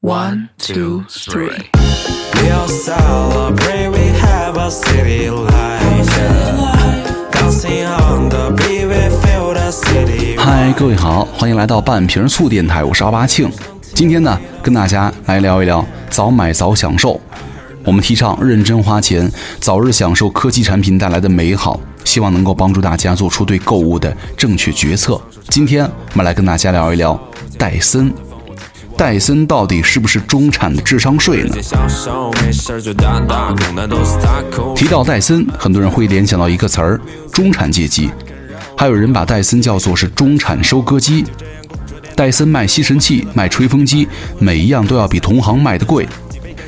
One, two, three. We'll celebrate, we have a city life. Dancing on the beat, we feel the city. 嗨，各位好，欢迎来到半瓶醋电台，我是阿巴庆。今天呢，跟大家来聊一聊早买早享受。我们提倡认真花钱，早日享受科技产品带来的美好，希望能够帮助大家做出对购物的正确决策。今天我们来跟大家聊一聊戴森。戴森到底是不是中产的智商税呢？提到戴森，很多人会联想到一个词儿——中产阶级，还有人把戴森叫做是中产收割机。戴森卖吸尘器、卖吹风机，每一样都要比同行卖的贵。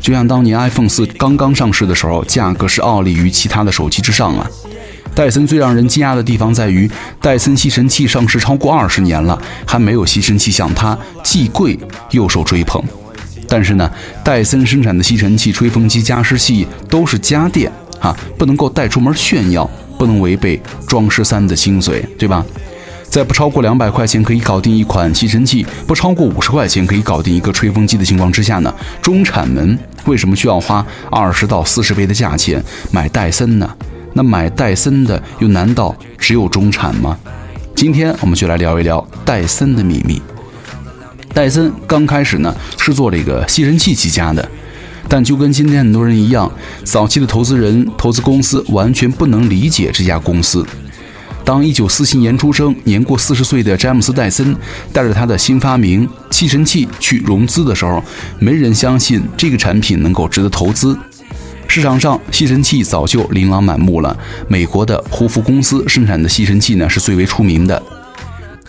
就像当年 iPhone 四刚刚上市的时候，价格是傲立于其他的手机之上啊。戴森最让人惊讶的地方在于，戴森吸尘器上市超过二十年了，还没有吸尘器像它既贵又受追捧。但是呢，戴森生产的吸尘器、吹风机、加湿器都是家电啊，不能够带出门炫耀，不能违背装饰三的精髓，对吧？在不超过两百块钱可以搞定一款吸尘器，不超过五十块钱可以搞定一个吹风机的情况之下呢，中产们为什么需要花二十到四十倍的价钱买戴森呢？那买戴森的又难道只有中产吗？今天我们就来聊一聊戴森的秘密。戴森刚开始呢是做这个吸尘器起家的，但就跟今天很多人一样，早期的投资人、投资公司完全不能理解这家公司。当1947年出生、年过40岁的詹姆斯·戴森带着他的新发明吸尘器去融资的时候，没人相信这个产品能够值得投资。市场上吸尘器早就琳琅满目了，美国的胡夫公司生产的吸尘器呢是最为出名的。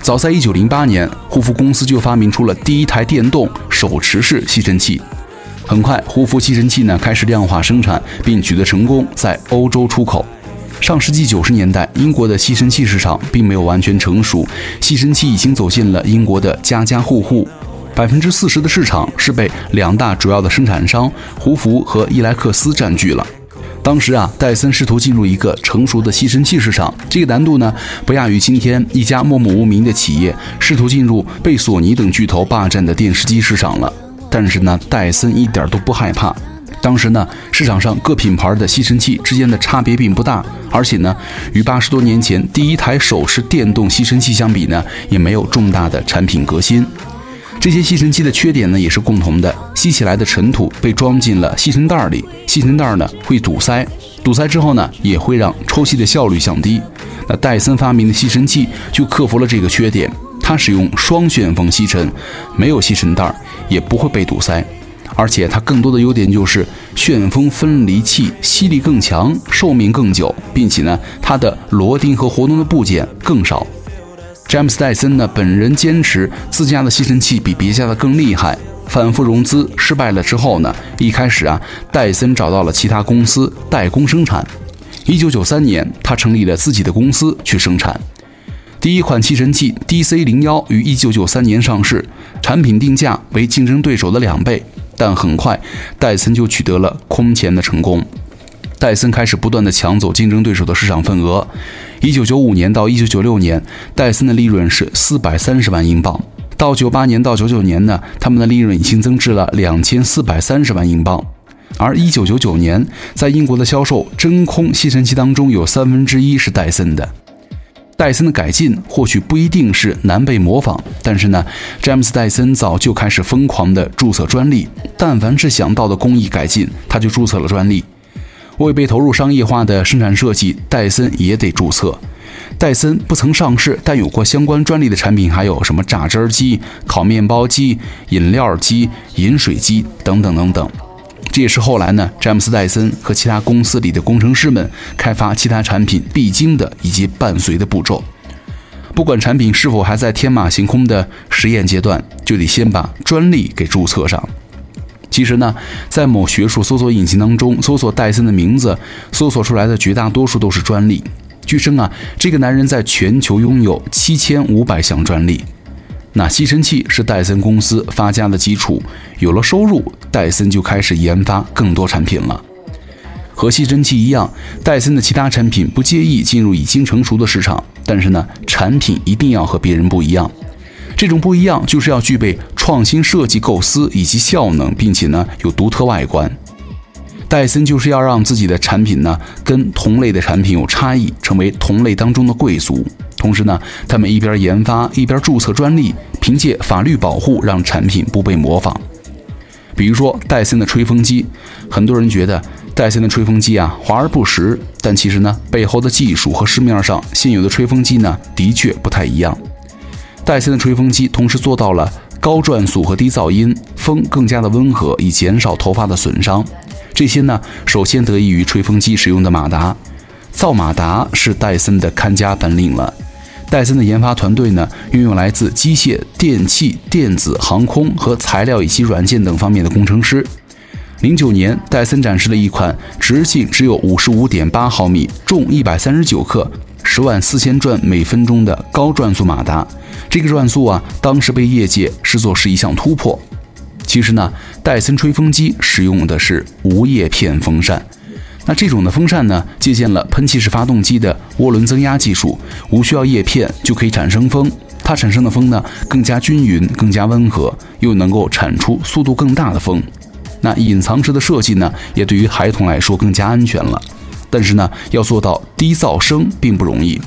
早在1908年，胡夫公司就发明出了第一台电动手持式吸尘器。很快，胡夫吸尘器呢开始量化生产，并取得成功，在欧洲出口。上世纪九十年代，英国的吸尘器市场并没有完全成熟，吸尘器已经走进了英国的家家户户。百分之四十的市场是被两大主要的生产商胡福和伊莱克斯占据了。当时啊，戴森试图进入一个成熟的吸尘器市场，这个难度呢不亚于今天一家默默无名的企业试图进入被索尼等巨头霸占的电视机市场了。但是呢，戴森一点都不害怕。当时呢，市场上各品牌的吸尘器之间的差别并不大，而且呢，与八十多年前第一台手持电动吸尘器相比呢，也没有重大的产品革新。这些吸尘器的缺点呢，也是共同的。吸起来的尘土被装进了吸尘袋里，吸尘袋呢会堵塞，堵塞之后呢，也会让抽吸的效率降低。那戴森发明的吸尘器就克服了这个缺点，它使用双旋风吸尘，没有吸尘袋，也不会被堵塞。而且它更多的优点就是旋风分离器吸力更强，寿命更久，并且呢，它的螺钉和活动的部件更少。詹姆斯·戴森呢，本人坚持自家的吸尘器比别家的更厉害。反复融资失败了之后呢，一开始啊，戴森找到了其他公司代工生产。一九九三年，他成立了自己的公司去生产。第一款吸尘器 DC 零幺于一九九三年上市，产品定价为竞争对手的两倍，但很快戴森就取得了空前的成功。戴森开始不断地抢走竞争对手的市场份额。一九九五年到一九九六年，戴森的利润是四百三十万英镑。到九八年到九九年呢，他们的利润已经增至了两千四百三十万英镑。而一九九九年，在英国的销售真空吸尘器当中，有三分之一是戴森的。戴森的改进或许不一定是难被模仿，但是呢，詹姆斯·戴森早就开始疯狂地注册专利。但凡是想到的工艺改进，他就注册了专利。未被投入商业化的生产设计，戴森也得注册。戴森不曾上市但有过相关专利的产品还有什么榨汁机、烤面包机、饮料机、饮水机等等等等。这也是后来呢，詹姆斯·戴森和其他公司里的工程师们开发其他产品必经的以及伴随的步骤。不管产品是否还在天马行空的实验阶段，就得先把专利给注册上。其实呢，在某学术搜索引擎当中搜索戴森的名字，搜索出来的绝大多数都是专利。据称啊，这个男人在全球拥有七千五百项专利。那吸尘器是戴森公司发家的基础，有了收入，戴森就开始研发更多产品了。和吸尘器一样，戴森的其他产品不介意进入已经成熟的市场，但是呢，产品一定要和别人不一样。这种不一样，就是要具备创。新设计构思以及效能，并且呢有独特外观。戴森就是要让自己的产品呢跟同类的产品有差异，成为同类当中的贵族。同时呢，他们一边研发一边注册专利，凭借法律保护让产品不被模仿。比如说戴森的吹风机，很多人觉得戴森的吹风机啊华而不实，但其实呢背后的技术和市面上现有的吹风机呢的确不太一样。戴森的吹风机同时做到了高转速和低噪音，风更加的温和，以减少头发的损伤。这些呢，首先得益于吹风机使用的马达，造马达是戴森的看家本领了。戴森的研发团队呢，拥有来自机械、电气、电子、航空和材料以及软件等方面的工程师。零九年，戴森展示了一款直径只有五十五点八毫米、重一百三十九克、十万四千转每分钟的高转速马达。这个转速啊，当时被业界视作是一项突破。其实呢，戴森吹风机使用的是无叶片风扇。那这种的风扇呢，借鉴了喷气式发动机的涡轮增压技术，无需要叶片就可以产生风。它产生的风呢，更加均匀、更加温和，又能够产出速度更大的风。那隐藏式的设计呢，也对于孩童来说更加安全了。但是呢，要做到低噪声并不容易。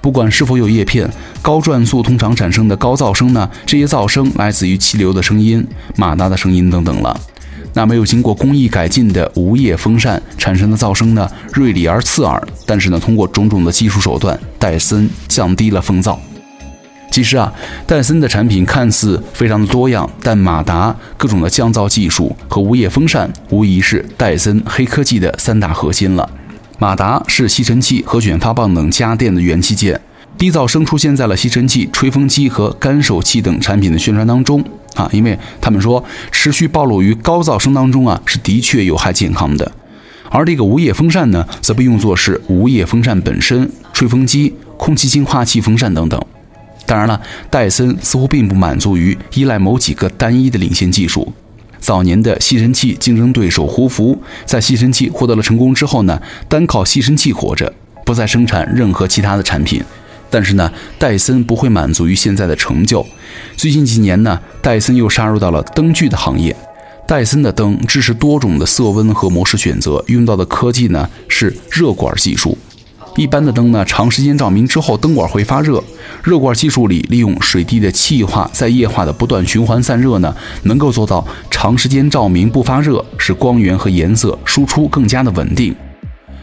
不管是否有叶片，高转速通常产生的高噪声呢，这些噪声来自于气流的声音、马达的声音等等了。那没有经过工艺改进的无叶风扇产生的噪声呢，锐利而刺耳。但是呢，通过种种的技术手段，戴森降低了风噪。其实啊，戴森的产品看似非常的多样，但马达、各种的降噪技术和无叶风扇无疑是戴森黑科技的三大核心了。马达是吸尘器和卷发棒等家电的元器件，低噪声出现在了吸尘器、吹风机和干手器等产品的宣传当中。啊，因为他们说持续暴露于高噪声当中啊，是的确有害健康的。而这个无叶风扇呢，则被用作是无叶风扇本身、吹风机、空气净化器风扇等等。当然了，戴森似乎并不满足于依赖某几个单一的领先技术。早年的吸尘器竞争对手胡福，在吸尘器获得了成功之后呢，单靠吸尘器活着，不再生产任何其他的产品。但是呢，戴森不会满足于现在的成就。最近几年呢，戴森又杀入到了灯具的行业。戴森的灯支持多种的色温和模式选择，用到的科技呢是热管技术。一般的灯呢，长时间照明之后，灯管会发热。热管技术里，利用水滴的气化再液化的不断循环散热呢，能够做到长时间照明不发热，使光源和颜色输出更加的稳定。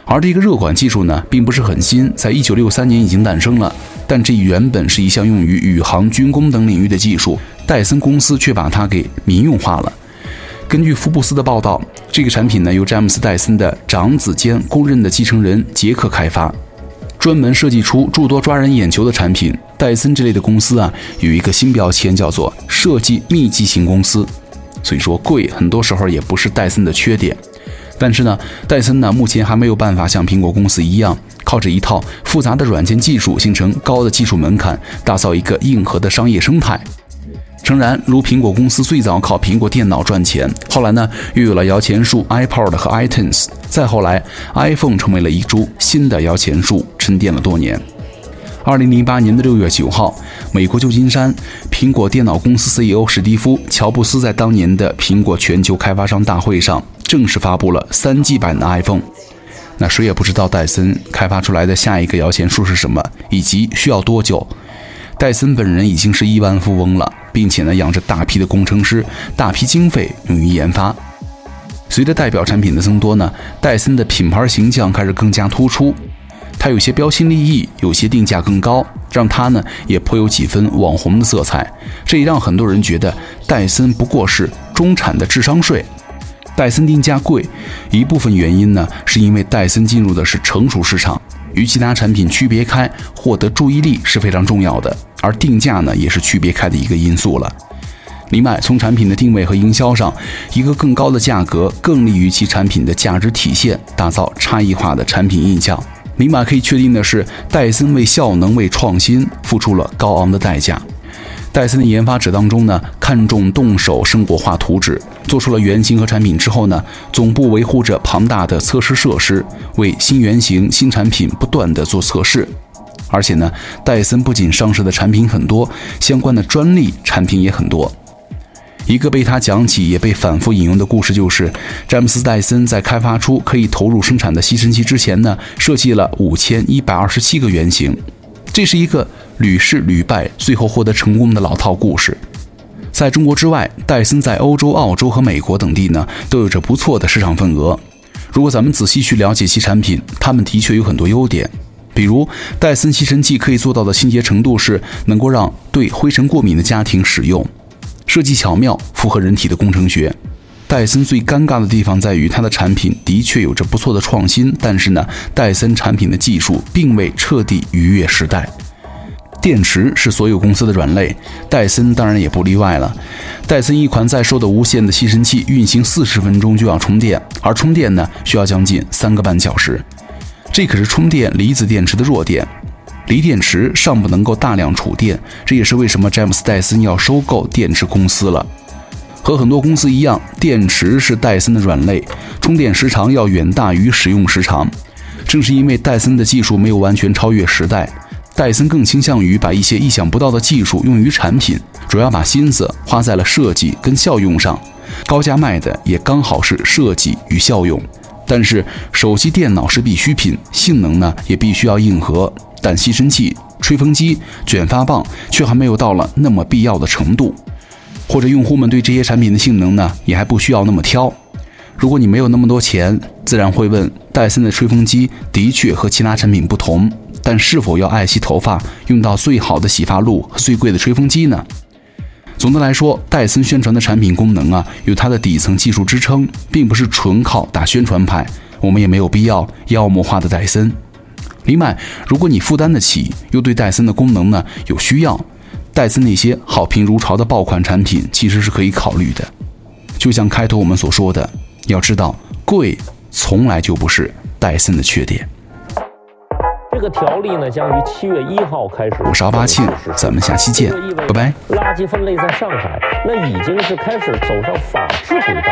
而这个热管技术呢，并不是很新，在一九六三年已经诞生了。但这原本是一项用于宇航、军工等领域的技术，戴森公司却把它给民用化了。根据福布斯的报道，这个产品呢，由詹姆斯·戴森的长子兼公认的继承人杰克开发，专门设计出诸多抓人眼球的产品。戴森这类的公司啊，有一个新标签，叫做设计密集型公司。所以说，贵很多时候也不是戴森的缺点。但是呢，戴森呢目前还没有办法像苹果公司一样，靠着一套复杂的软件技术形成高的技术门槛，打造一个硬核的商业生态。诚然，如苹果公司最早靠苹果电脑赚钱，后来呢又有了摇钱树、iPod 和 iTunes，再后来 iPhone 成为了一株新的摇钱树，沉淀了多年。二零零八年的六月九号，美国旧金山，苹果电脑公司 CEO 史蒂夫·乔布斯在当年的苹果全球开发商大会上。正式发布了三 G 版的 iPhone，那谁也不知道戴森开发出来的下一个摇钱树是什么，以及需要多久。戴森本人已经是亿万富翁了，并且呢养着大批的工程师，大批经费用于研发。随着代表产品的增多呢，戴森的品牌形象开始更加突出。它有些标新立异，有些定价更高，让它呢也颇有几分网红的色彩。这也让很多人觉得戴森不过是中产的智商税。戴森定价贵，一部分原因呢，是因为戴森进入的是成熟市场，与其他产品区别开，获得注意力是非常重要的，而定价呢，也是区别开的一个因素了。另外，从产品的定位和营销上，一个更高的价格更利于其产品的价值体现，打造差异化的产品印象。明码可以确定的是，戴森为效能、为创新付出了高昂的代价。戴森的研发者当中呢，看重动手生活化图纸，做出了原型和产品之后呢，总部维护着庞大的测试设施，为新原型、新产品不断的做测试。而且呢，戴森不仅上市的产品很多，相关的专利产品也很多。一个被他讲起也被反复引用的故事就是，詹姆斯·戴森在开发出可以投入生产的吸尘器之前呢，设计了五千一百二十七个原型。这是一个屡试屡败，最后获得成功的老套故事。在中国之外，戴森在欧洲、澳洲和美国等地呢，都有着不错的市场份额。如果咱们仔细去了解其产品，他们的确有很多优点。比如，戴森吸尘器可以做到的清洁程度是能够让对灰尘过敏的家庭使用。设计巧妙，符合人体的工程学。戴森最尴尬的地方在于，它的产品的确有着不错的创新，但是呢，戴森产品的技术并未彻底逾越时代。电池是所有公司的软肋，戴森当然也不例外了。戴森一款在售的无线的吸尘器运行四十分钟就要充电，而充电呢需要将近三个半小时。这可是充电离子电池的弱点。锂电池尚不能够大量储电，这也是为什么詹姆斯戴森要收购电池公司了。和很多公司一样，电池是戴森的软肋，充电时长要远大于使用时长。正是因为戴森的技术没有完全超越时代，戴森更倾向于把一些意想不到的技术用于产品，主要把心思花在了设计跟效用上。高价卖的也刚好是设计与效用。但是手机电脑是必需品，性能呢也必须要硬核。但吸尘器、吹风机、卷发棒却还没有到了那么必要的程度，或者用户们对这些产品的性能呢，也还不需要那么挑。如果你没有那么多钱，自然会问：戴森的吹风机的确和其他产品不同，但是否要爱惜头发，用到最好的洗发露和最贵的吹风机呢？总的来说，戴森宣传的产品功能啊，有它的底层技术支撑，并不是纯靠打宣传牌。我们也没有必要妖魔化的戴森。另外，如果你负担得起，又对戴森的功能呢有需要，戴森那些好评如潮的爆款产品其实是可以考虑的。就像开头我们所说的，要知道贵从来就不是戴森的缺点。这个条例呢将于七月一号开始。我是奥巴庆，咱们下期见，拜拜。垃圾分类在上海那已经是开始走上法是轨道。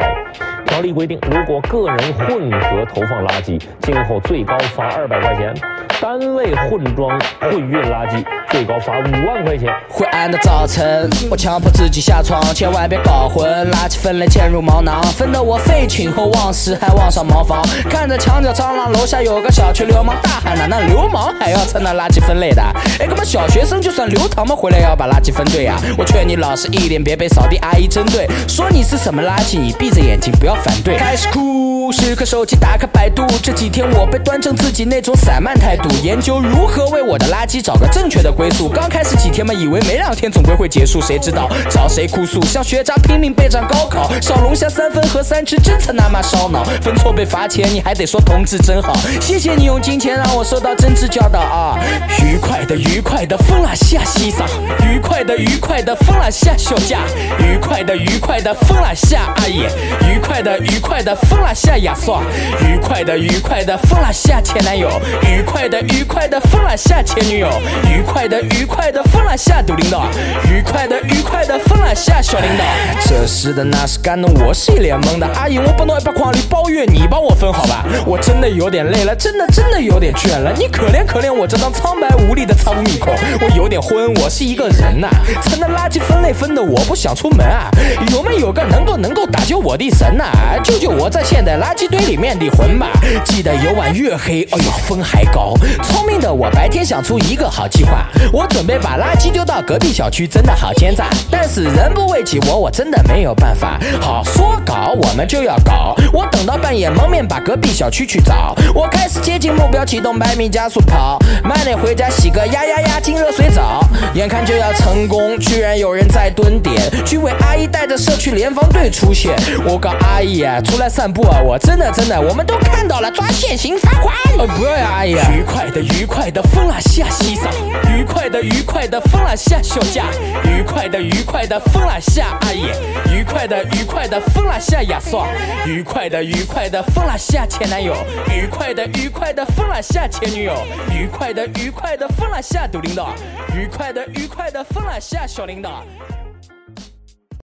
条例规定，如果个人混合投放垃圾，今后最高罚二百块钱；单位混装混运垃圾，最高罚五万块钱。灰暗的早晨，我强迫自己下床，千万别搞混。垃圾分类嵌入毛囊，分得我废寝后忘食，还忘上茅房。看着墙角蟑螂，楼下有个小区流氓，大喊呐，那流氓还要称那垃圾分类的？哎，哥们，小学生就算流氓嘛，回来要把垃圾分对呀。我劝你老实一点，别被扫地阿姨针对。说你是什么垃请，你闭着眼睛不要。反对，开始哭，时刻手机打开百度。这几天我被端正自己那种散漫态度，研究如何为我的垃圾找个正确的归宿。刚开始几天嘛，以为没两天总归会结束，谁知道找谁哭诉？像学渣拼命备战高考，小龙虾三分和三吃，真他妈烧脑。分错被罚钱，你还得说同志真好。谢谢你用金钱让我受到真挚教导啊！愉快的愉快的疯了下西桑，愉快的愉快的疯了下休假，愉快的愉快的疯了下阿姨，愉快的。愉快的疯了下亚索，愉快的愉快的疯了下前男友，愉快的愉快的疯了下前女友，愉快的愉快的疯了下杜领导，愉快的愉快的疯了下小领导。这时的那是干的我是一脸懵的，阿姨我不能把筐里包月，你帮我分好吧？我真的有点累了，真的真的有点倦了，你可怜可怜我这张苍白无力的苍米孔，我有点昏，我是一个人呐，成了垃圾分类分的我不想出门啊，有没有个能够能够打救我的神呐？救救我在现代垃垃圾堆里面的魂吧！记得有晚月黑，哎呦风还高。聪明的我白天想出一个好计划，我准备把垃圾丢到隔壁小区，真的好奸诈。但是人不为己，我我真的没有办法。好说搞我们就要搞，我等到半夜蒙面把隔壁小区去找。我开始接近目标，启动百米加速跑，慢点回家洗个呀呀呀进热水澡。眼看就要成功，居然有人在蹲点，居委阿姨带着社区联防队出现。我告阿姨。出来散步啊！我真的真的，我们都看到了，抓现行罚款。哦，不要呀，阿姨。愉快的愉快的疯了下西桑，愉快的愉快的疯了下休假，愉快的愉快的疯了下阿姨，愉快的愉快的疯了下亚索，愉快的愉快的疯了下前男友，愉快的愉快的疯了下前女友，愉快的愉快的疯了下杜领导，愉快的愉快的疯了下小领导。